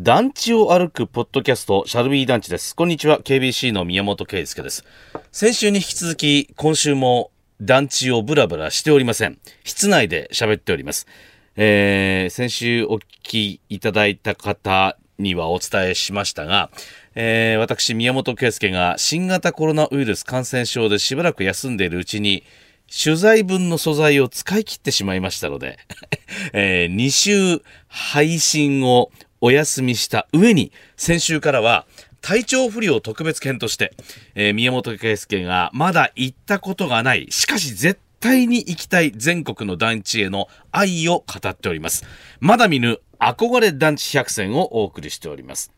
団地を歩くポッドキャスト、シャルビー団地です。こんにちは、KBC の宮本圭介です。先週に引き続き、今週も団地をブラブラしておりません。室内で喋っております。えー、先週お聞きいただいた方にはお伝えしましたが、えー、私、宮本圭介が新型コロナウイルス感染症でしばらく休んでいるうちに、取材分の素材を使い切ってしまいましたので、えー、2週配信をお休みした上に、先週からは体調不良特別編として、えー、宮本圭介がまだ行ったことがない、しかし絶対に行きたい全国の団地への愛を語っております。まだ見ぬ憧れ団地百選をお送りしております。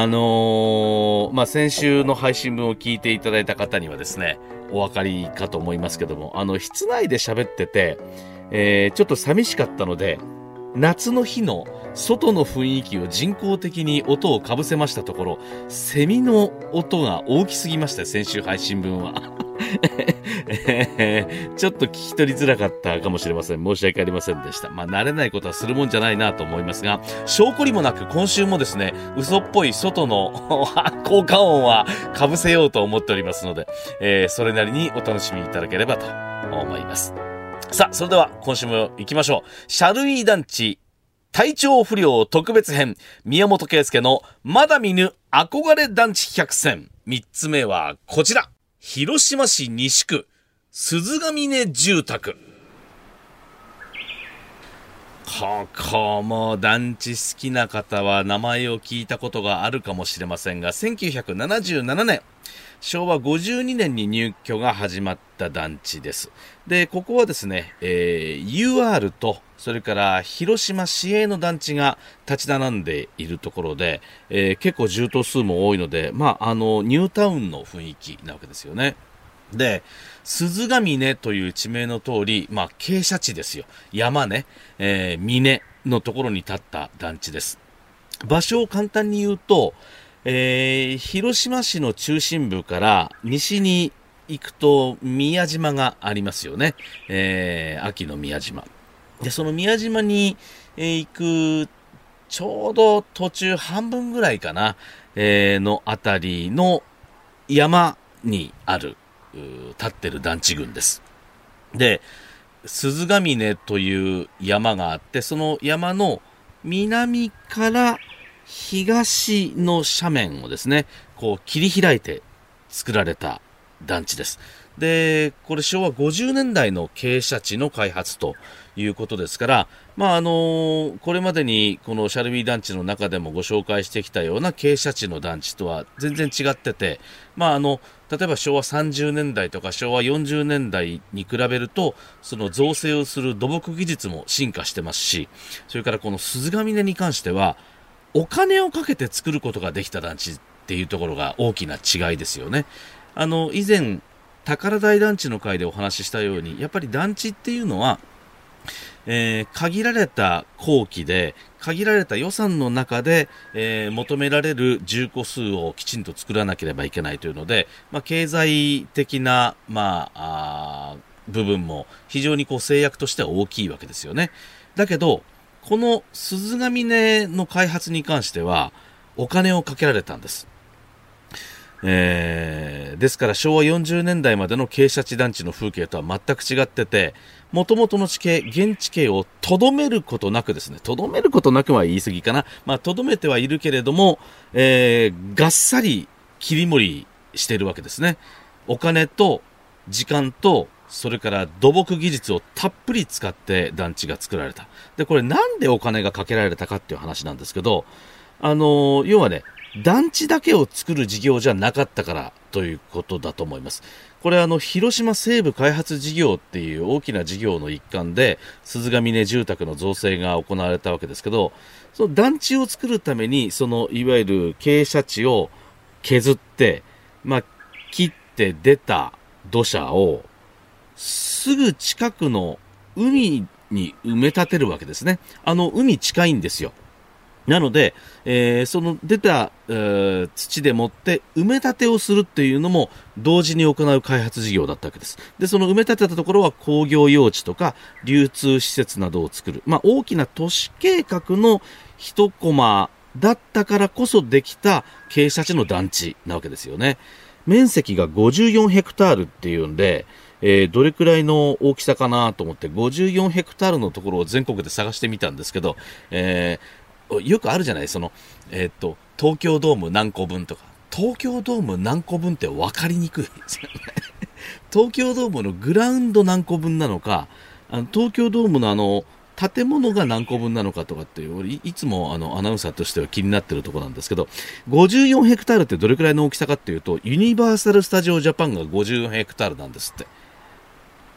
あのー、まあ、先週の配信分を聞いていただいた方にはですね、お分かりかと思いますけども、あの、室内で喋ってて、えー、ちょっと寂しかったので、夏の日の外の雰囲気を人工的に音をかぶせましたところ、セミの音が大きすぎました先週配信分は。ちょっと聞き取りづらかったかもしれません。申し訳ありませんでした。まあ、慣れないことはするもんじゃないなと思いますが、証拠りもなく今週もですね、嘘っぽい外の効果音は被せようと思っておりますので、えー、それなりにお楽しみいただければと思います。さあ、それでは今週も行きましょう。シャルイー団地体調不良特別編、宮本圭介のまだ見ぬ憧れ団地百選。三つ目はこちら。広島市西区、鈴ヶ峰住宅。ここも団地好きな方は名前を聞いたことがあるかもしれませんが、1977年、昭和52年に入居が始まった団地です。で、ここはですね、えー、UR と、それから広島市営の団地が立ち並んでいるところで、えー、結構住棟数も多いので、まあ、あの、ニュータウンの雰囲気なわけですよね。で、鈴ヶ峰という地名の通り、まあ、傾斜地ですよ。山ね、えー、峰のところに立った団地です。場所を簡単に言うと、えー、広島市の中心部から西に行くと宮島がありますよね。えー、秋の宮島。で、その宮島に、えー、行くちょうど途中半分ぐらいかな、えー、のあたりの山にある、立ってる団地群です。で、鈴ヶ峰という山があって、その山の南から東の斜面をですね、こう切り開いて作られた団地です。で、これ昭和50年代の傾斜地の開発ということですから、まあ、あのこれまでにこのシャルビー団地の中でもご紹介してきたような傾斜地の団地とは全然違ってて、まあ、あの、例えば昭和30年代とか昭和40年代に比べると、その造成をする土木技術も進化してますし、それからこの鈴ヶ峰に関しては、お金をかけて作ることができた団地っていうところが大きな違いですよね。あの、以前、宝台団地の会でお話ししたように、やっぱり団地っていうのは、えー、限られた工期で、限られた予算の中で、えー、求められる住戸数をきちんと作らなければいけないというので、まあ、経済的な、まあ、あ部分も非常にこう制約としては大きいわけですよね。だけど、この鈴ヶ峰の開発に関しては、お金をかけられたんです。えー、ですから昭和40年代までの傾斜地団地の風景とは全く違ってて、もともとの地形、現地形をとどめることなくですね、とどめることなくは言い過ぎかな。まあ、とどめてはいるけれども、えー、がっさり切り盛りしてるわけですね。お金と時間とそれから土木技術をたっぷり使って団地が作られた。で、これなんでお金がかけられたかっていう話なんですけど、あの要はね、団地だけを作る事業じゃなかったからということだと思います。これあの、広島西部開発事業っていう大きな事業の一環で、鈴ヶ峰住宅の造成が行われたわけですけど、その団地を作るために、その、いわゆる傾斜地を削って、まあ、切って出た土砂をすぐ近くの海に埋め立てるわけですね。あの、海近いんですよ。なので、えー、その出た、えー、土でもって埋め立てをするっていうのも同時に行う開発事業だったわけです。で、その埋め立てたところは工業用地とか流通施設などを作る。まあ、大きな都市計画の一コマだったからこそできた傾斜地の団地なわけですよね。面積が54ヘクタールっていうんで、えー、どれくらいの大きさかなと思って54ヘクタールのところを全国で探してみたんですけど、えー、よくあるじゃないその、えー、っと、東京ドーム何個分とか。東京ドーム何個分って分かりにくいですよね。東京ドームのグラウンド何個分なのか、あの東京ドームのあの、建物が何個分なのかとかっていう、いつもあのアナウンサーとしては気になってるところなんですけど、54ヘクタールってどれくらいの大きさかっていうと、ユニバーサル・スタジオ・ジャパンが54ヘクタールなんですって。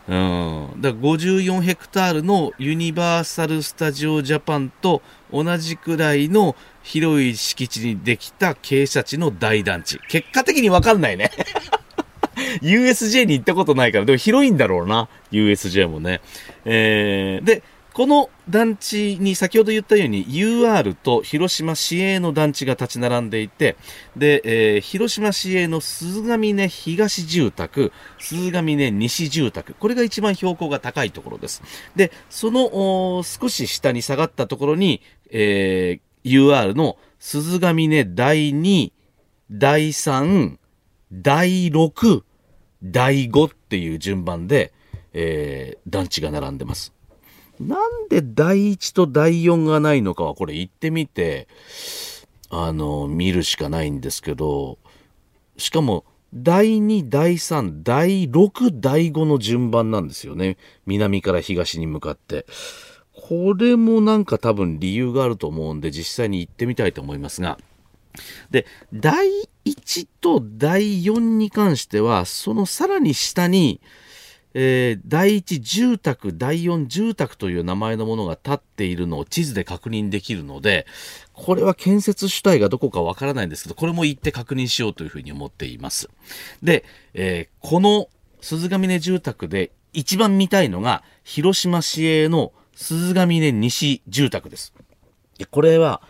うん。だから54ヘクタールのユニバーサル・スタジオ・ジャパンと同じくらいの広い敷地にできた傾斜地の大団地。結果的にわかんないね。USJ に行ったことないから、でも広いんだろうな。USJ もね。えー、で、この団地に先ほど言ったように UR と広島市営の団地が立ち並んでいて、で、えー、広島市営の鈴ヶ峰東住宅、鈴ヶ峰西住宅、これが一番標高が高いところです。で、その少し下に下がったところに、えー、UR の鈴ヶ峰第2、第3、第6、第5っていう順番で、えー、団地が並んでます。なんで第1と第4がないのかはこれ言ってみて、あの、見るしかないんですけど、しかも、第2、第3、第6、第5の順番なんですよね。南から東に向かって。これもなんか多分理由があると思うんで、実際に行ってみたいと思いますが。で、第1と第4に関しては、そのさらに下に、えー、第一住宅、第四住宅という名前のものが建っているのを地図で確認できるので、これは建設主体がどこかわからないんですけど、これも行って確認しようというふうに思っています。で、えー、この鈴ヶ峰住宅で一番見たいのが、広島市営の鈴ヶ峰西住宅です。これは、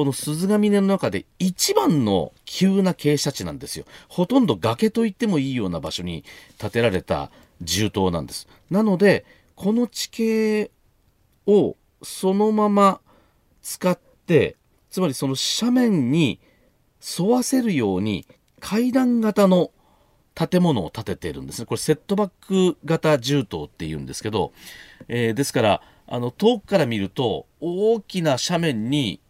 この鈴ヶ峰の中で一番の急な傾斜地なんですよ。ほとんど崖と言ってもいいような場所に建てられた重塔なんです。なので、この地形をそのまま使って、つまりその斜面に沿わせるように階段型の建物を建てているんですね。これセットバック型重塔っていうんですけど、えー、ですから、あの、遠くから見ると大きな斜面に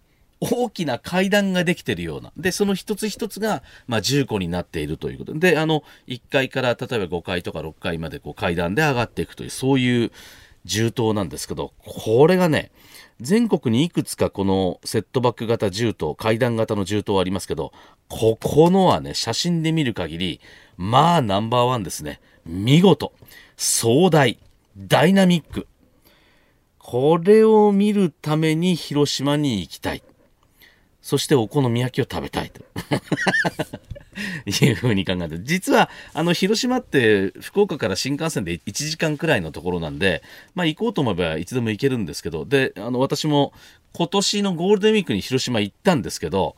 大きな階段ができているような。で、その一つ一つが、まあ、10個になっているということで、あの、1階から例えば5階とか6階までこう階段で上がっていくという、そういう重塔なんですけど、これがね、全国にいくつかこのセットバック型重塔、階段型の重塔ありますけど、ここのはね、写真で見る限り、まあナンバーワンですね。見事、壮大、ダイナミック。これを見るために広島に行きたい。そしてお好み焼きを食べたいと いうふうに考えて実はあの広島って福岡から新幹線で1時間くらいのところなんで、まあ、行こうと思えばいつでも行けるんですけどであの私も今年のゴールデンウィークに広島行ったんですけど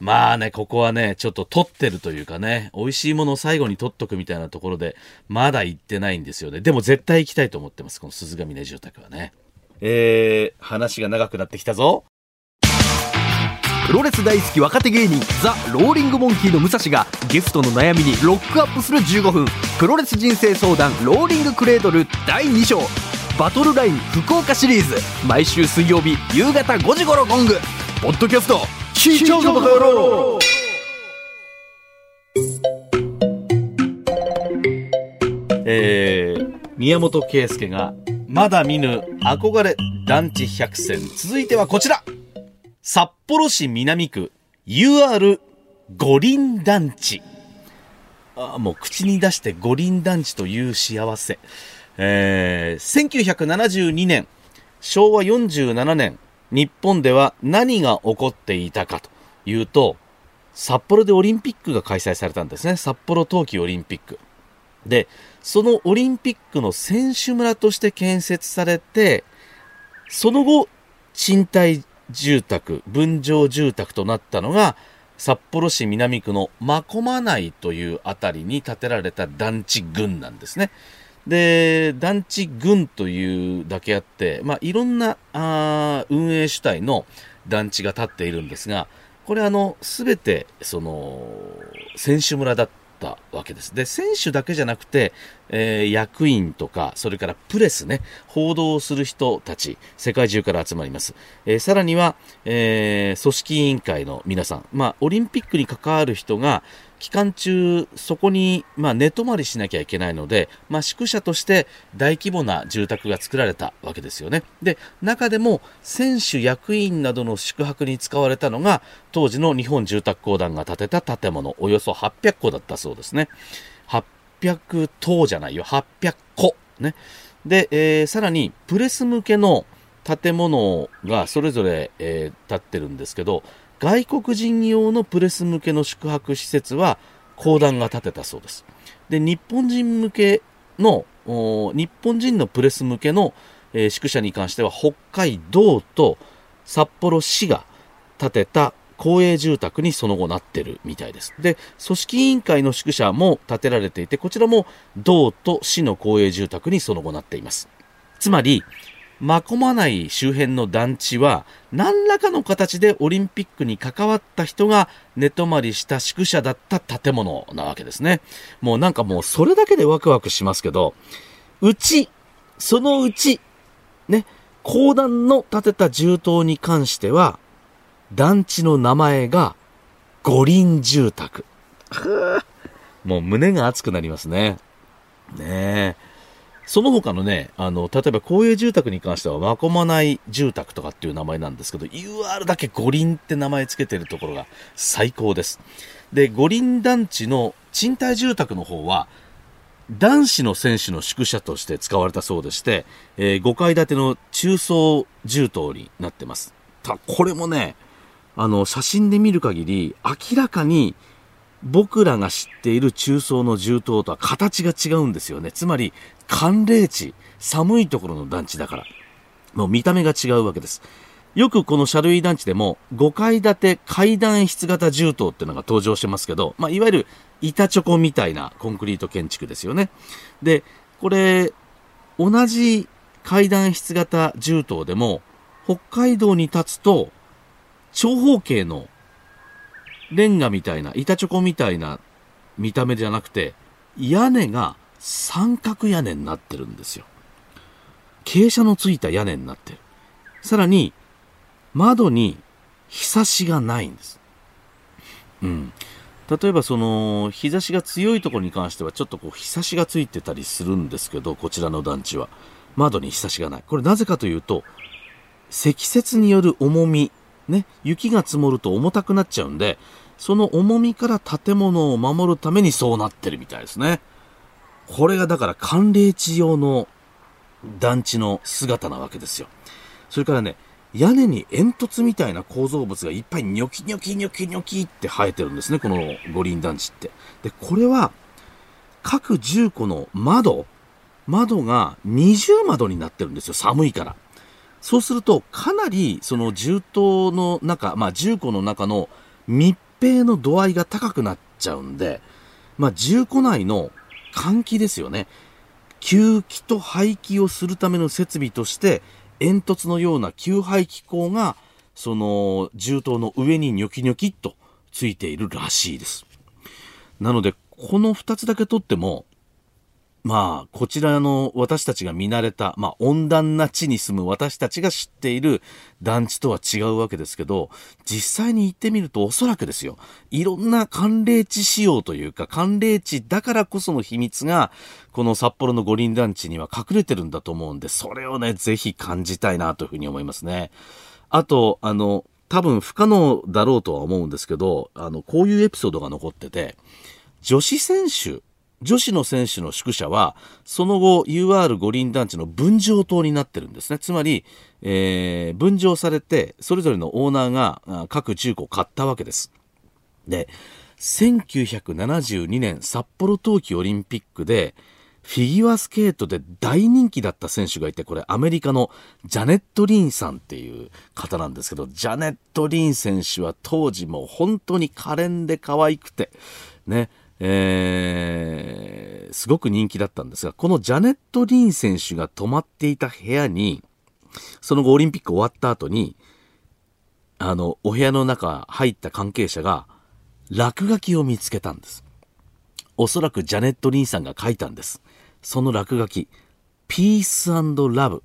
まあね、ここはね、ちょっと取ってるというかね、美味しいものを最後に取っとくみたいなところで、まだ行ってないんですよね。でも絶対行きたいと思ってます、この鈴ヶ峰住宅はね。えー、話が長くなってきたぞ。プロレス大好き若手芸人ザ・ローリングモンキーの武蔵がゲストの悩みにロックアップする15分。プロレス人生相談ローリングクレードル第2章。バトルライン福岡シリーズ。毎週水曜日夕方5時頃ゴング。ポッドキャスト聞いちゃうぞバカ野郎。えー、宮本圭介がまだ見ぬ憧れ団地百選。続いてはこちら。札幌市南区 UR 五輪団地。あもう口に出して五輪団地という幸せ。えー、1972年、昭和47年、日本では何が起こっていたかというと、札幌でオリンピックが開催されたんですね。札幌冬季オリンピック。で、そのオリンピックの選手村として建設されて、その後、賃貸住宅、分譲住宅となったのが、札幌市南区の真駒内というあたりに建てられた団地群なんですね。で、団地群というだけあって、まあ、いろんなあ運営主体の団地が建っているんですが、これあの、すべて、その、選手村だったわけです。で、選手だけじゃなくて、えー、役員とか、それからプレスね、報道する人たち、世界中から集まります。えー、さらには、えー、組織委員会の皆さん、まあ、オリンピックに関わる人が、期間中、そこに、まあ、寝泊まりしなきゃいけないので、まあ、宿舎として大規模な住宅が作られたわけですよね。で、中でも、選手、役員などの宿泊に使われたのが、当時の日本住宅公団が建てた建物、およそ800戸だったそうですね。800棟じゃないよ、800個。ね。で、えー、さらに、プレス向けの建物がそれぞれ、えー、建ってるんですけど、外国人用のプレス向けの宿泊施設は、公団が建てたそうです。で、日本人向けの、日本人のプレス向けの、えー、宿舎に関しては、北海道と札幌市が建てた公営住宅にその後なってるみたいです。で、組織委員会の宿舎も建てられていて、こちらも道と市の公営住宅にその後なっています。つまり、真駒内周辺の団地は何らかの形でオリンピックに関わった人が寝泊まりした宿舎だった建物なわけですね。もうなんかもうそれだけでワクワクしますけど、うち、そのうち、ね、公団の建てた住棟に関しては、団地の名前が五輪住宅。もう胸が熱くなりますね。ねえ。その他のね、あの、例えば公営住宅に関しては、まこまない住宅とかっていう名前なんですけど、UR だけ五輪って名前つけてるところが最高です。で、五輪団地の賃貸住宅の方は、男子の選手の宿舎として使われたそうでして、えー、5階建ての中層住棟になってます。ただこれもね、あの、写真で見る限り、明らかに僕らが知っている中層の銃刀とは形が違うんですよね。つまり、寒冷地、寒いところの団地だから。もう見た目が違うわけです。よくこの車類団地でも5階建て階段室型銃刀っていうのが登場してますけど、まあ、いわゆる板チョコみたいなコンクリート建築ですよね。で、これ、同じ階段室型銃刀でも北海道に立つと長方形のレンガみたいな、板チョコみたいな見た目じゃなくて、屋根が三角屋根になってるんですよ。傾斜のついた屋根になってる。さらに、窓に日差しがないんです。うん。例えばその、日差しが強いところに関してはちょっとこう日差しがついてたりするんですけど、こちらの団地は。窓に日差しがない。これなぜかというと、積雪による重みね、雪が積もると重たくなっちゃうんで、その重みから建物を守るためにそうなってるみたいですね。これがだから寒冷地用の団地の姿なわけですよ。それからね、屋根に煙突みたいな構造物がいっぱいニョキニョキニョキニョキって生えてるんですね、この五輪団地って。で、これは各10個の窓、窓が二重窓になってるんですよ、寒いから。そうすると、かなりその銃刀の中、まあ銃庫の中の密閉の度合いが高くなっちゃうんで、まあ銃庫内の換気ですよね。吸気と排気をするための設備として、煙突のような吸排気口が、その銃刀の上にニョキニョキっとついているらしいです。なので、この2つだけ取っても、まあ、こちらの私たちが見慣れた、まあ、温暖な地に住む私たちが知っている団地とは違うわけですけど、実際に行ってみるとおそらくですよ、いろんな寒冷地仕様というか、寒冷地だからこその秘密が、この札幌の五輪団地には隠れてるんだと思うんで、それをね、ぜひ感じたいなというふうに思いますね。あと、あの、多分不可能だろうとは思うんですけど、あの、こういうエピソードが残ってて、女子選手女子の選手の宿舎は、その後 UR 五輪団地の分譲棟になってるんですね。つまり、えー、分譲されて、それぞれのオーナーが各10個買ったわけです。で、1972年札幌冬季オリンピックで、フィギュアスケートで大人気だった選手がいて、これアメリカのジャネット・リンさんっていう方なんですけど、ジャネット・リン選手は当時も本当に可憐で可愛くて、ね、えー、すごく人気だったんですが、このジャネット・リン選手が泊まっていた部屋に、その後オリンピック終わった後に、あの、お部屋の中入った関係者が、落書きを見つけたんです。おそらくジャネット・リンさんが書いたんです。その落書き、ピースラブ、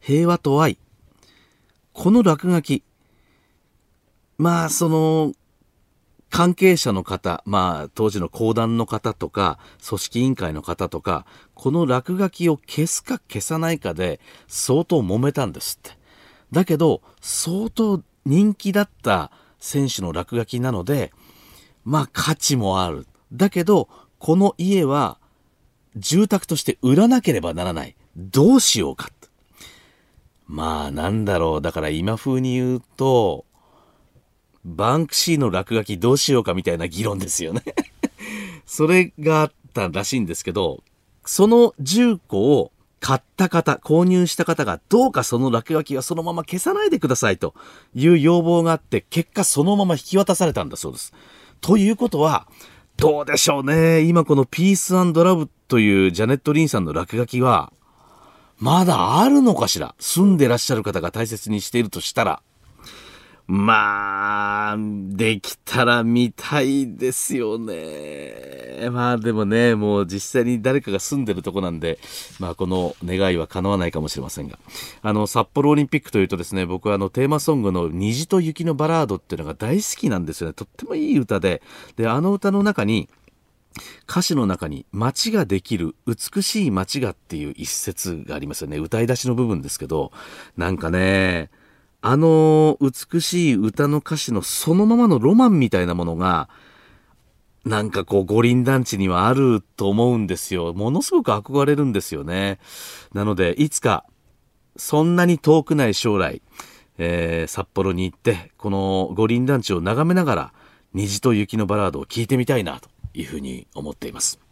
平和と愛。この落書き、まあ、その、関係者の方、まあ、当時の講談の方とか、組織委員会の方とか、この落書きを消すか消さないかで、相当揉めたんですって。だけど、相当人気だった選手の落書きなので、まあ、価値もある。だけど、この家は、住宅として売らなければならない。どうしようか。まあ、なんだろう。だから今風に言うと、バンクシーの落書きどうしようかみたいな議論ですよね それがあったらしいんですけど、その10個を買った方、購入した方がどうかその落書きはそのまま消さないでくださいという要望があって、結果そのまま引き渡されたんだそうです。ということは、どうでしょうね。今このピースラブというジャネット・リンさんの落書きは、まだあるのかしら？住んでらっしゃる方が大切にしているとしたら。まあ、できたら見たいですよね。まあでもね、もう実際に誰かが住んでるとこなんで、まあこの願いは叶わないかもしれませんが。あの、札幌オリンピックというとですね、僕はあのテーマソングの虹と雪のバラードっていうのが大好きなんですよね。とってもいい歌で。で、あの歌の中に、歌詞の中に街ができる美しい街がっていう一節がありますよね。歌い出しの部分ですけど、なんかね、あの美しい歌の歌詞のそのままのロマンみたいなものが、なんかこう五輪団地にはあると思うんですよ。ものすごく憧れるんですよね。なので、いつか、そんなに遠くない将来、えー、札幌に行って、この五輪団地を眺めながら、虹と雪のバラードを聴いてみたいなというふうに思っています。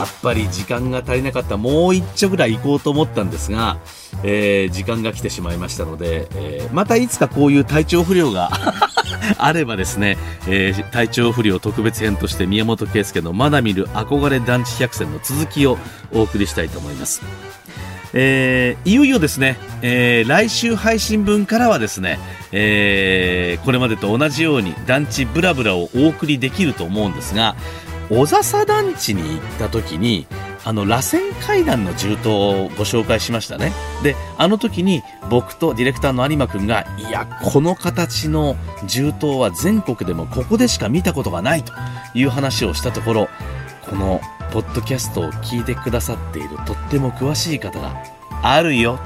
やっぱり時間が足りなかったもう一丁ぐらい行こうと思ったんですが、えー、時間が来てしまいましたので、えー、またいつかこういう体調不良が あればですね、えー、体調不良特別編として宮本圭介のまだ見る憧れ団地百選の続きをお送りしたいと思います。えー、いよいよですね、えー、来週配信分からはですね、えー、これまでと同じように団地ブラブラをお送りできると思うんですが、小笹団地に行った時にあの螺旋階段の銃刀をご紹介しましたね。であの時に僕とディレクターの有馬君がいやこの形の銃刀は全国でもここでしか見たことがないという話をしたところこのポッドキャストを聞いてくださっているとっても詳しい方があるよ。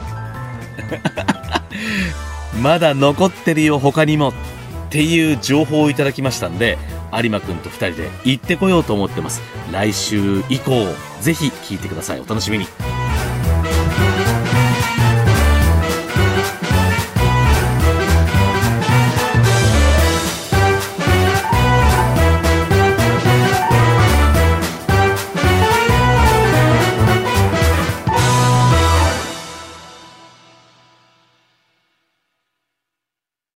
まだ残ってるよ他にも。っていう情報をいただきましたんで有馬くんと2人で行ってこようと思ってます。来週以降ぜひ聞いてください。お楽しみに。